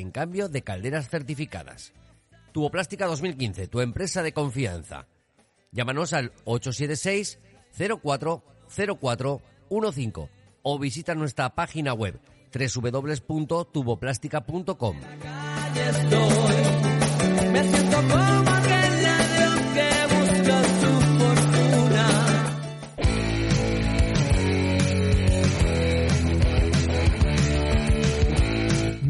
en cambio de calderas certificadas. Tuboplástica 2015, tu empresa de confianza. Llámanos al 876 040415 o visita nuestra página web www.tuboplástica.com.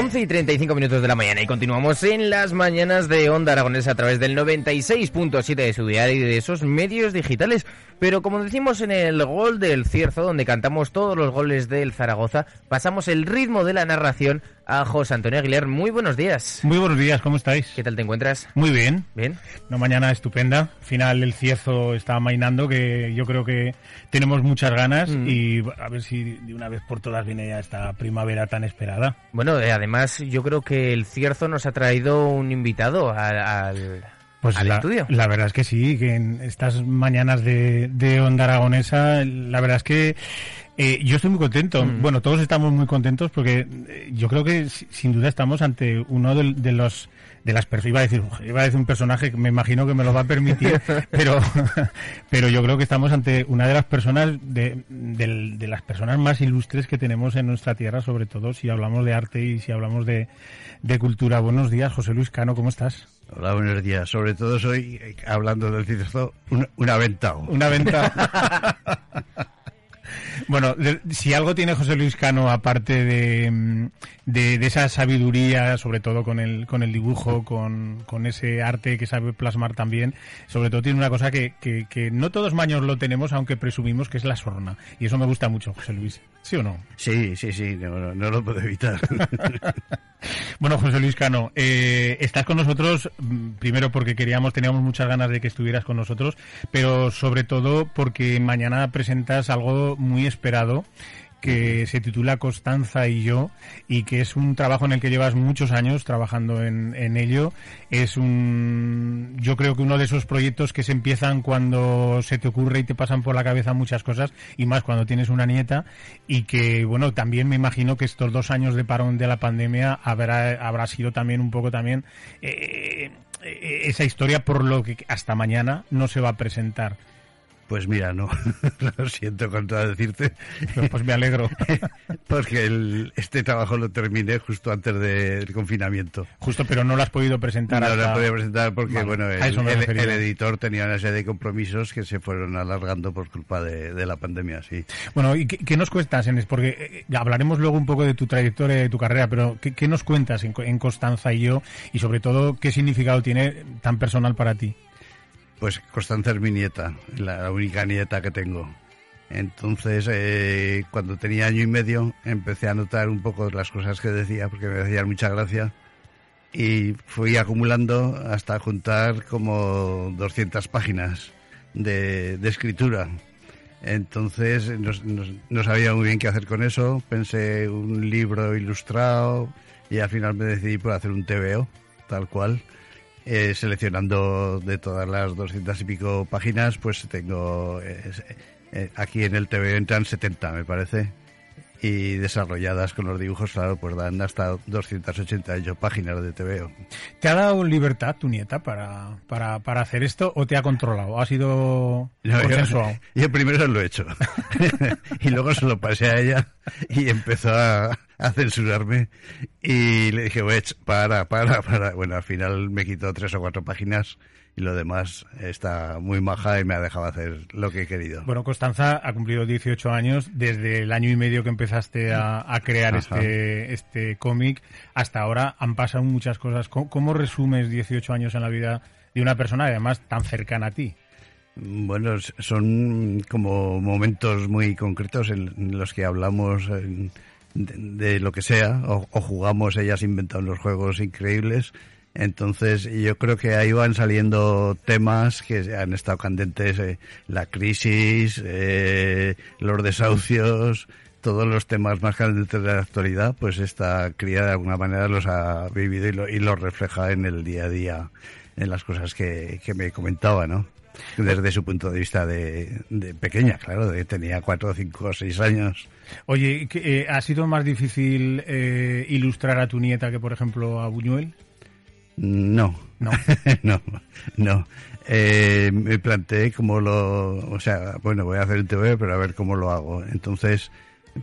11 y 35 minutos de la mañana y continuamos en las mañanas de Onda Aragonesa a través del 96.7 de su diario y de esos medios digitales. Pero como decimos en el gol del Cierzo, donde cantamos todos los goles del Zaragoza, pasamos el ritmo de la narración a José Antonio Aguilar. Muy buenos días. Muy buenos días, ¿cómo estáis? ¿Qué tal te encuentras? Muy bien. Bien. Una mañana estupenda. Final el Cierzo está mainando, que yo creo que tenemos muchas ganas Mm. y a ver si de una vez por todas viene ya esta primavera tan esperada. Bueno, eh, además yo creo que el Cierzo nos ha traído un invitado al, al, Pues al la, estudio. la verdad es que sí, que en estas mañanas de, de Onda Aragonesa, la verdad es que eh, yo estoy muy contento. Mm. Bueno, todos estamos muy contentos porque eh, yo creo que si- sin duda estamos ante uno de, de los de las personas iba a decir iba a decir un personaje que me imagino que me lo va a permitir pero pero yo creo que estamos ante una de las personas de, de las personas más ilustres que tenemos en nuestra tierra sobre todo si hablamos de arte y si hablamos de, de cultura buenos días José Luis Cano cómo estás Hola, buenos días. Sobre todo soy, eh, hablando del Cierzo, un, un aventado. Una venta. Bueno, de- si algo tiene José Luis Cano, aparte de, mm, de, de esa sabiduría, sobre todo con el, con el dibujo, con, con ese arte que sabe plasmar también, sobre todo tiene una cosa que, que, que no todos maños lo tenemos, aunque presumimos que es la sorna. Y eso me gusta mucho, José Luis. ¿Sí o no? Sí, sí, sí, no, lo puedo evitar. Bueno, José Luis Cano, eh, estás con nosotros mm, primero porque queríamos, teníamos muchas ganas de que estuvieras con nosotros, pero sobre todo porque mañana presentas algo muy esperado que se titula Constanza y yo y que es un trabajo en el que llevas muchos años trabajando en, en ello. Es un, yo creo que uno de esos proyectos que se empiezan cuando se te ocurre y te pasan por la cabeza muchas cosas y más cuando tienes una nieta y que, bueno, también me imagino que estos dos años de parón de la pandemia habrá, habrá sido también un poco también eh, eh, esa historia por lo que hasta mañana no se va a presentar. Pues mira, no, lo siento contradecirte, Pero, Pues me alegro. porque el- este trabajo lo terminé justo antes del confinamiento. Justo, pero no lo has podido presentar No lo hasta... podía presentar porque, Vale, bueno, el, el- el editor tenía una serie de compromisos que se fueron alargando por culpa de, de la pandemia, sí. Bueno, ¿y qué, qué nos cuentas, Enes? Porque eh, hablaremos luego un poco de tu trayectoria y de tu carrera, pero ¿qué, qué nos cuentas en Constanza y yo? Y sobre todo, ¿qué significado tiene tan personal para ti? Pues Constanza es mi nieta, la única nieta que tengo. Entonces, eh, cuando tenía año y medio, empecé a notar un poco las cosas que decía, porque me hacían mucha gracia. Y fui acumulando hasta juntar como 200 páginas de, escritura. Entonces, no sabía muy bien qué hacer con eso. Pensé un libro ilustrado y al final me decidí por hacer un TVO, tal cual eh, seleccionando de todas las doscientas y pico páginas, pues tengo eh, aquí en el TV entran 70, me parece. Y desarrolladas con los dibujos, claro, pues dan hasta 288 páginas de TVO. ¿Te ha dado libertad tu nieta para, para, para hacer esto o te ha controlado? ¿Ha sido No, yo- consensuado? Yo, primero lo he hecho. y luego se lo pasé a ella y empezó a, a censurarme. Y le dije, "Wech, para, para, para. Bueno, al final me quitó tres o cuatro páginas y lo demás está muy maja y me ha dejado hacer lo que he querido. Bueno, Constanza ha cumplido 18 años desde el año y medio que empezaste a, a crear Ajá. este, este cómic. Hasta ahora han pasado muchas cosas. ¿Cómo, cómo resumes 18 años en la vida de una persona además tan cercana a ti? Bueno, son como momentos muy concretos en los que hablamos de, de lo que sea o, jugamos, ellas inventan unos juegos increíbles Entonces, yo creo que ahí van saliendo temas que han estado candentes, eh, la crisis, eh, los desahucios, todos los temas más candentes de la actualidad, pues esta cría de alguna manera los ha vivido y lo, y lo refleja en el día a día, en las cosas que, que me comentaba, ¿no? Desde su punto de vista de, de pequeña, claro, de tenía cuatro, cinco o seis años. Oye, ¿qué, eh, ¿ha sido más difícil eh, ilustrar a tu nieta que, por ejemplo, a Buñuel? No. No. no, no. Eh, me planteé cómo lo, o sea, bueno, voy a hacer un TV, pero a ver cómo lo hago. Entonces,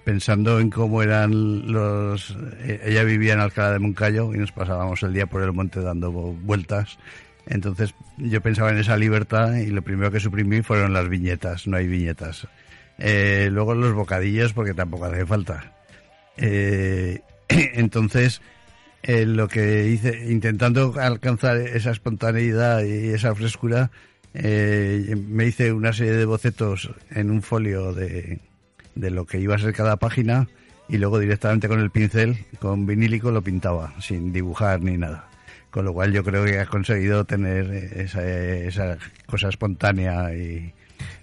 pensando en cómo eran los, eh, ella vivía en Alcalá de Moncayo y nos pasábamos el día por el monte dando vueltas. Entonces, yo pensaba en esa libertad y lo primero que suprimí fueron las viñetas. No hay viñetas. Eh, luego los bocadillos, porque tampoco hace falta. Eh, entonces, eh, lo que hice, intentando alcanzar esa espontaneidad y esa frescura, eh, me hice una serie de bocetos en un folio de, de lo que iba a ser cada página y luego directamente con el pincel, con vinílico, lo pintaba, sin dibujar ni nada. Con lo cual yo creo que has conseguido tener esa, esa cosa espontánea y,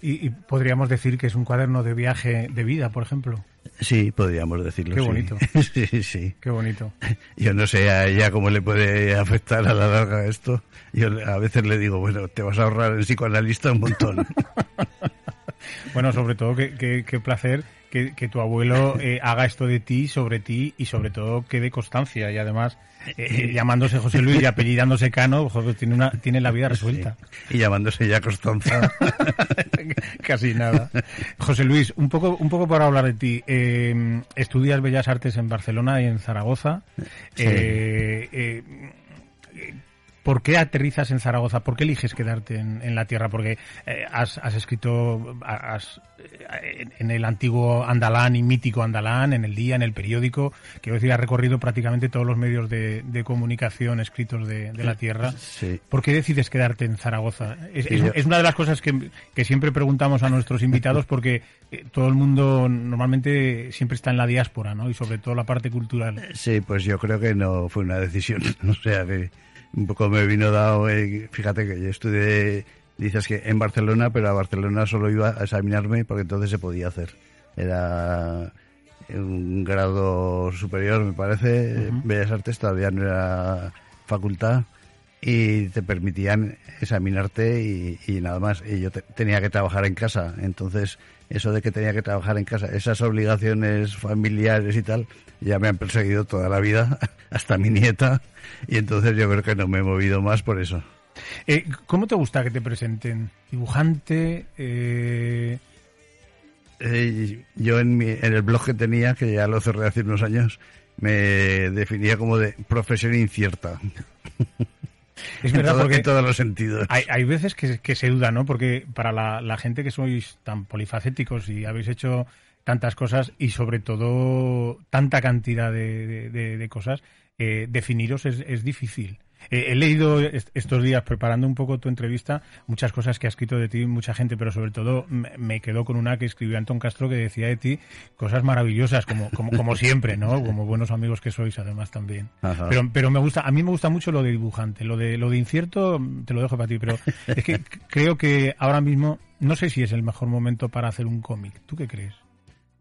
Y, y podríamos decir que es un cuaderno de viaje de vida, por ejemplo. Sí, podríamos decirlo. Qué sí. bonito. sí, sí. Qué bonito. Yo no sé a ella cómo le puede afectar a la larga esto. Yo a veces le digo, bueno, te vas a ahorrar en psicoanalista un montón. Bueno, sobre todo, qué, qué- qué placer que, que tu abuelo eh, haga esto de ti, sobre ti y sobre todo que dé constancia. Y además, eh, eh, llamándose José Luis y apellidándose Cano, joder, tiene, una, tiene la vida resuelta. y llamándose ya Constanza. Casi nada. José Luis, un poco, un poco para hablar de ti. Eh, estudias Bellas Artes en Barcelona y en Zaragoza. Sí. ¿Por qué aterrizas en Zaragoza? ¿Por qué eliges quedarte en, en la tierra? Porque eh, has, has escrito has, eh, en el antiguo Andalán y mítico Andalán, en el día, en el periódico. Quiero decir, has recorrido prácticamente todos los medios de, de comunicación escritos de, de la tierra. Sí. ¿Por qué decides quedarte en Zaragoza? Es, Sí, es- yo- es una de las cosas que, que siempre preguntamos a nuestros invitados porque eh, todo el mundo normalmente siempre está en la diáspora, ¿no? Y sobre todo la parte cultural. Sí, pues yo creo que no fue una decisión. O sea, que un poco me vino dado. eh, fíjate que yo estudié, dices que en Barcelona, pero a Barcelona solo iba a examinarme porque entonces se podía hacer. Era un grado superior, me parece. Bellas Artes todavía no era facultad y te permitían examinarte y, y nada más. Y yo te- tenía que trabajar en casa. Entonces, eso de que tenía que trabajar en casa, esas obligaciones familiares y tal, ya me han perseguido toda la vida, hasta mi nieta. Y entonces yo creo que no me he movido más por eso. Eh, ¿Cómo te gusta que te presenten? ¿Dibujante? Eh, Eh, yo en, mi, en el blog que tenía, que ya lo cerré hace unos años, me definía como de profesión incierta. es en, verdad todo- porque en todos los sentidos. hay, hay veces que, que se duda, ¿no? Porque para la, la gente que sois tan polifacéticos y habéis hecho tantas cosas y sobre todo tanta cantidad de, de- de- de cosas, eh, definiros es, es difícil. Eh, he leído est- estos días, preparando un poco tu entrevista, muchas cosas que ha escrito de ti mucha gente, pero sobre todo me, quedó con una que escribió Antón Castro que decía de ti cosas maravillosas, como, como, como siempre, ¿no? Como buenos amigos que sois, además también. Ajá. Pero, pero me gusta, a mí me gusta mucho lo de dibujante, lo de, lo de incierto te lo dejo para ti, pero es que creo que ahora mismo, no sé si es el mejor momento para hacer un cómic. ¿Tú qué crees?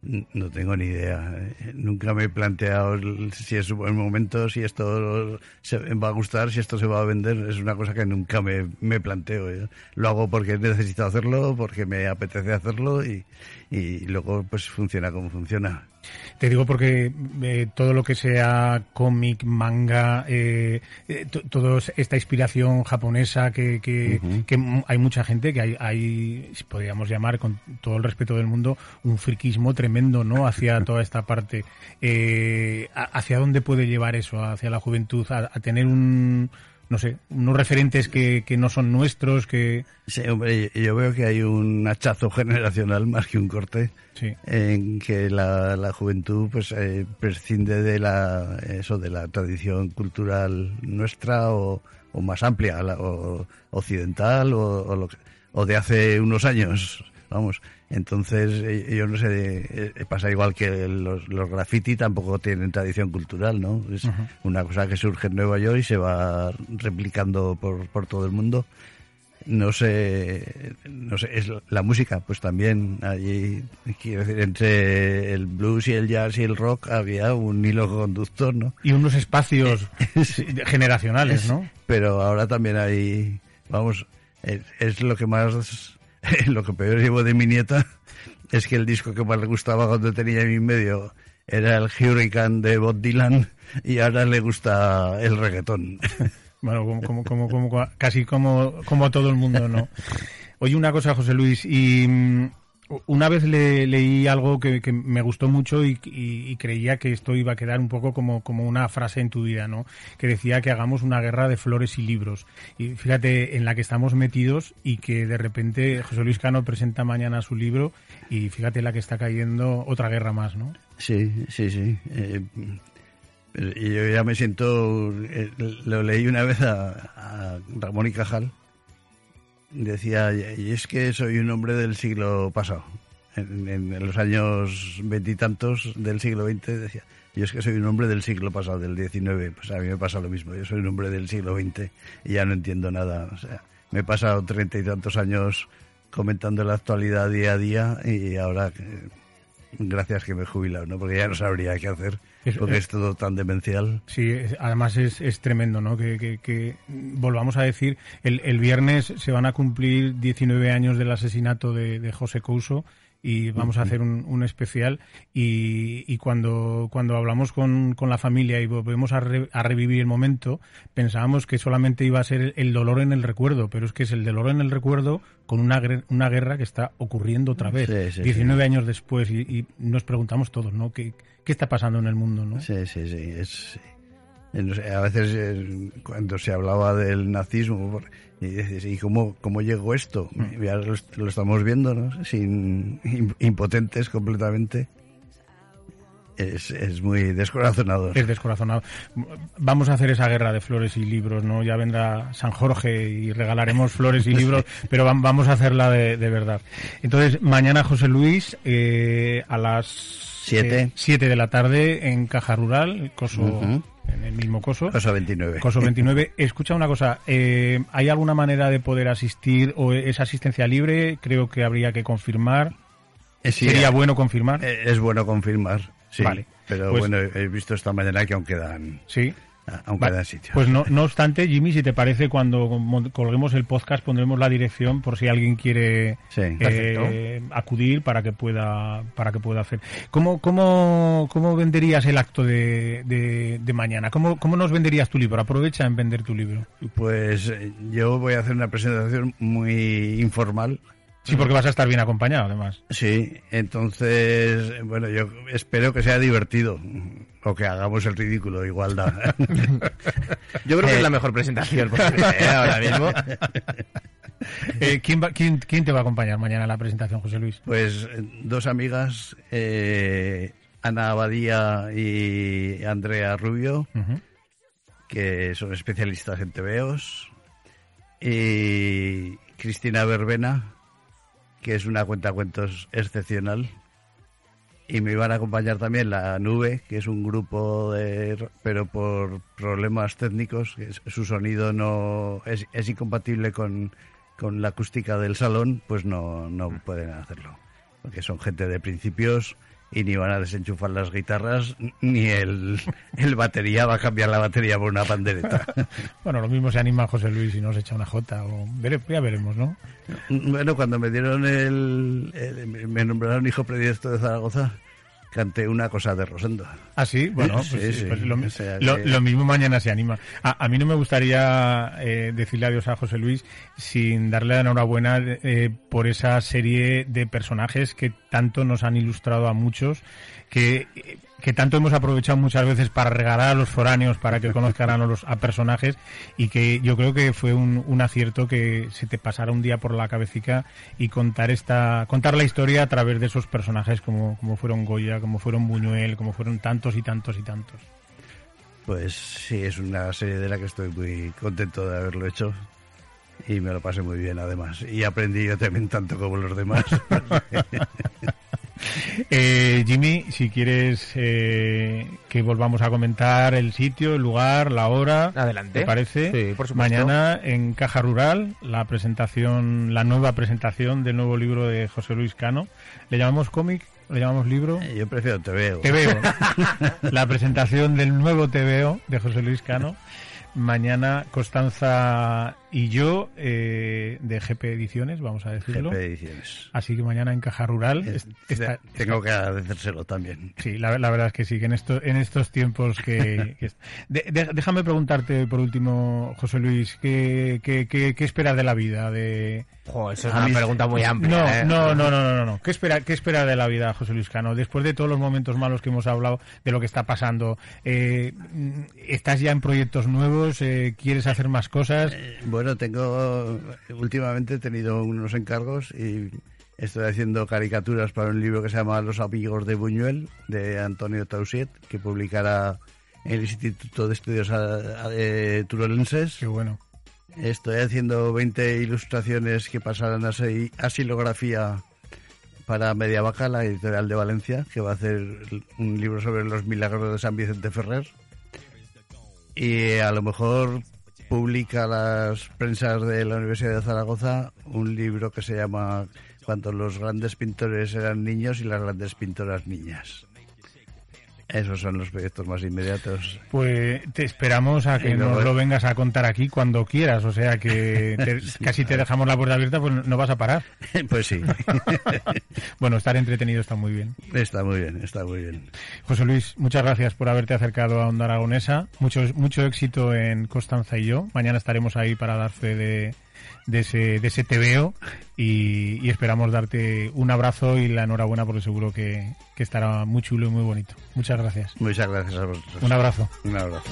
No tengo ni idea. Nunca me he planteado si es un buen momento, si esto se va a gustar, si esto se va a vender. Es una cosa que nunca me, me planteo. Lo hago porque necesito hacerlo, porque me apetece hacerlo y, y luego pues funciona como funciona. Te digo porque eh, todo lo que sea cómic, manga, eh, eh, to- toda esta inspiración japonesa que, que, que hay mucha gente que hay, hay, podríamos llamar con todo el respeto del mundo, un friquismo tremendo, ¿no? Hacia toda esta parte. Eh, ¿Hacia dónde puede llevar eso? Hacia la juventud, a, a tener un, no sé, unos referentes que, que no son nuestros, que... Sí, hombre, yo veo que hay un hachazo generacional más que un corte. Sí. en que la, la juventud pues eh, prescinde de la eso de la tradición cultural nuestra o, o más amplia la- o occidental o, o, lo o de hace unos años vamos. Entonces, eh, yo no sé, eh, pasa igual que los, los graffiti tampoco tienen tradición cultural, ¿no? Es una cosa que surge en Nueva York y se va replicando por, por todo el mundo. No sé, no sé, es la música, pues también allí, quiero decir, entre el blues y el jazz y el rock había un hilo conductor, ¿no? Y unos espacios Sí. generacionales, ¿no? pero ahora también hay, vamos, es, es lo que más, lo que peor llevo de mi nieta, es que el disco que más le gustaba cuando tenía mi medio era el Hurricane de Bob Dylan y ahora le gusta el reggaetón. Bueno, como, como, como, como- casi como, como a todo el mundo, ¿no? Oye, una cosa, José Luis, y mm, una vez le, leí algo que, me gustó mucho y, creía que esto iba a quedar un poco como, como una frase en tu vida, ¿no? Que decía que hagamos una guerra de flores y libros. Y fíjate en la que estamos metidos y que de repente José Luis Cano presenta mañana su libro y fíjate la que está cayendo otra guerra más, ¿no? Sí, sí, sí. Eh, yo ya me siento, eh, lo leí una vez a, a Ramón y Cajal, decía, y es que soy un hombre del siglo pasado. En, en los años veintitantos del siglo XX decía, yo es que soy un hombre del siglo pasado, del XIX. Pues a mí me pasa lo mismo, yo soy un hombre del siglo XX y ya no entiendo nada. O sea, me he pasado treinta y tantos años comentando la actualidad día a día y ahora... gracias que me he jubilado, ¿no? Porque ya no sabría qué hacer, Es- porque es- todo tan demencial. Sí, es- además es, es tremendo, ¿no? Que, que- que, volvamos a decir, el, el viernes se van a cumplir 19 años del asesinato de, de José Couso y vamos a hacer un, un especial y, y cuando, cuando hablamos con, con la familia y volvemos a, re- a revivir el momento, pensábamos que solamente iba a ser el, dolor en el recuerdo, pero es que es el dolor en el recuerdo con una, una guerra que está ocurriendo otra vez, Sí, sí, 19 años después y, y nos preguntamos todos, ¿no? ¿Qué, ¿Qué está pasando en el mundo, no? Sí, sí, sí. Es, a veces eh, cuando se hablaba del nazismo, y dices, ¿y cómo, cómo llegó esto? Y ahora lo, est- lo estamos viendo, ¿no? Sin, im- impotentes completamente. Es, es muy descorazonador. Es descorazonado. Vamos a hacer esa guerra de flores y libros, ¿no? Ya vendrá San Jorge y regalaremos flores y libros, pero vam- vamos a hacerla de, de verdad. Entonces, mañana José Luis, eh, a las Siete. 7 de la tarde en Caja Rural, Coso. En el mismo Coso. Cosa 29. Coso 29. Escucha una cosa, eh, ¿hay alguna manera de poder asistir o es asistencia libre? Creo que habría que confirmar. Eh, sí, Sería eh, bueno confirmar. eh, Es bueno confirmar, sí. Vale. Pero Pues- bueno, he visto esta mañana que aún quedan, sí. Vale. quedan sitios. Pues no, no obstante, Jimmy, si te parece, cuando mo- colguemos el podcast pondremos la dirección por si alguien quiere Sí. eh, acudir para que pueda para que pueda hacer. ¿Cómo, cómo, cómo venderías el acto de, de, de mañana? ¿Cómo, ¿Cómo nos venderías tu libro? Aprovecha en vender tu libro. Pues eh, yo voy a hacer una presentación muy informal. Sí, porque vas a estar bien acompañado, además. Sí, entonces, bueno, yo espero que sea divertido o que hagamos el ridículo, igualdad. Yo creo que Eh, es la mejor presentación posible ¿eh? ahora mismo. Eh, ¿quién, va- quién, quién te va a acompañar mañana en la presentación, José Luis? Pues eh, dos amigas, eh, Ana Abadía y Andrea Rubio, que son especialistas en TVOs, y Cristina Verbena, que es una cuentacuentos excepcional. Y me iban a acompañar también la Nube, que es un grupo de... ro- pero por problemas técnicos, su sonido no es, es incompatible con, con la acústica del salón, pues no, no pueden hacerlo. Porque son gente de principios y ni van a desenchufar las guitarras, ni el, el batería va a cambiar la batería por una pandereta. Bueno, lo mismo se anima José Luis y nos echa una jota. O... vere- Ya veremos, ¿no? Bueno, cuando me dieron el, el- me nombraron hijo predilecto de Zaragoza, canté una cosa de Rosendo. Ah, sí, bueno, pues, Sí, sí, sí, pues lo, o sea lo- que- lo mismo mañana se anima. A, a mí no me gustaría eh, decirle adiós a José Luis sin darle la enhorabuena eh, por esa serie de personajes que tanto nos han ilustrado a muchos, que, que tanto hemos aprovechado muchas veces para regalar a los foráneos para que conozcan a, los, a personajes y que yo creo que fue un, un acierto que se te pasara un día por la cabecita y contar esta contar la historia a través de esos personajes como, como fueron Goya, como fueron Buñuel, como fueron tantos y tantos y tantos. Pues sí, es una serie de la que estoy muy contento de haberlo hecho. Y me lo pasé muy bien, además. Y aprendí yo también tanto como los demás. Eh, Jimmy, si quieres eh, que volvamos a comentar el sitio, el lugar, la hora, Adelante. ¿te parece? Sí, por supuesto. Mañana en Caja Rural, la presentación, la nueva presentación del nuevo libro de José Luis Cano. ¿Le llamamos cómic? ¿Le llamamos libro? yo prefiero te veo. Te veo. la presentación del nuevo TVO de José Luis Cano. Mañana Constanza y yo eh, de GP Ediciones, vamos a decirlo. GP Ediciones. Así que mañana en Caja Rural. Es- está- tengo que agradecérselo también. Sí, la, la verdad es que sí, que en, esto, en estos tiempos que... que es- de- de- déjame preguntarte por último, José Luis, ¿qué, qué, qué, qué esperas de la vida? De... Jo, eso es A una mí- pregunta muy amplia. No, ¿eh? no, no, no, no, no, no. ¿Qué espera, qué espera de la vida, José Luis Cano? Después de todos los momentos malos que hemos hablado, de lo que está pasando, eh, ¿estás ya en proyectos nuevos? Eh, ¿Quieres hacer más cosas? Bueno, tengo. Últimamente he tenido unos encargos y estoy haciendo caricaturas para un libro que se llama Los Amigos de Buñuel, de Antonio Tausiet, que publicará el Instituto de Estudios eh, Turolenses. Qué bueno. Estoy haciendo 20 ilustraciones que pasarán a ser asilografía para Media Vaca, la editorial de Valencia, que va a hacer un libro sobre los milagros de San Vicente Ferrer. Y a lo mejor publica las prensas de la Universidad de Zaragoza un libro que se llama Cuando los grandes pintores eran niños y las grandes pintoras niñas. Esos son los proyectos más inmediatos. Pues te esperamos a que luego- nos lo vengas a contar aquí cuando quieras. O sea que te- Sí, casi te dejamos la puerta abierta, pues no vas a parar. Pues sí, Bueno, estar entretenido está muy bien. está muy bien, está muy bien. José Luis, muchas gracias por haberte acercado a Onda Aragonesa. Mucho, mucho éxito en Constanza y yo. Mañana estaremos ahí para dar fe de, de ese, de ese tebeo y, y esperamos darte un abrazo y la enhorabuena porque seguro que, que estará muy chulo y muy bonito. Muchas gracias. Muchas gracias a vosotros. Un abrazo. Un abrazo.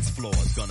dance is Gonna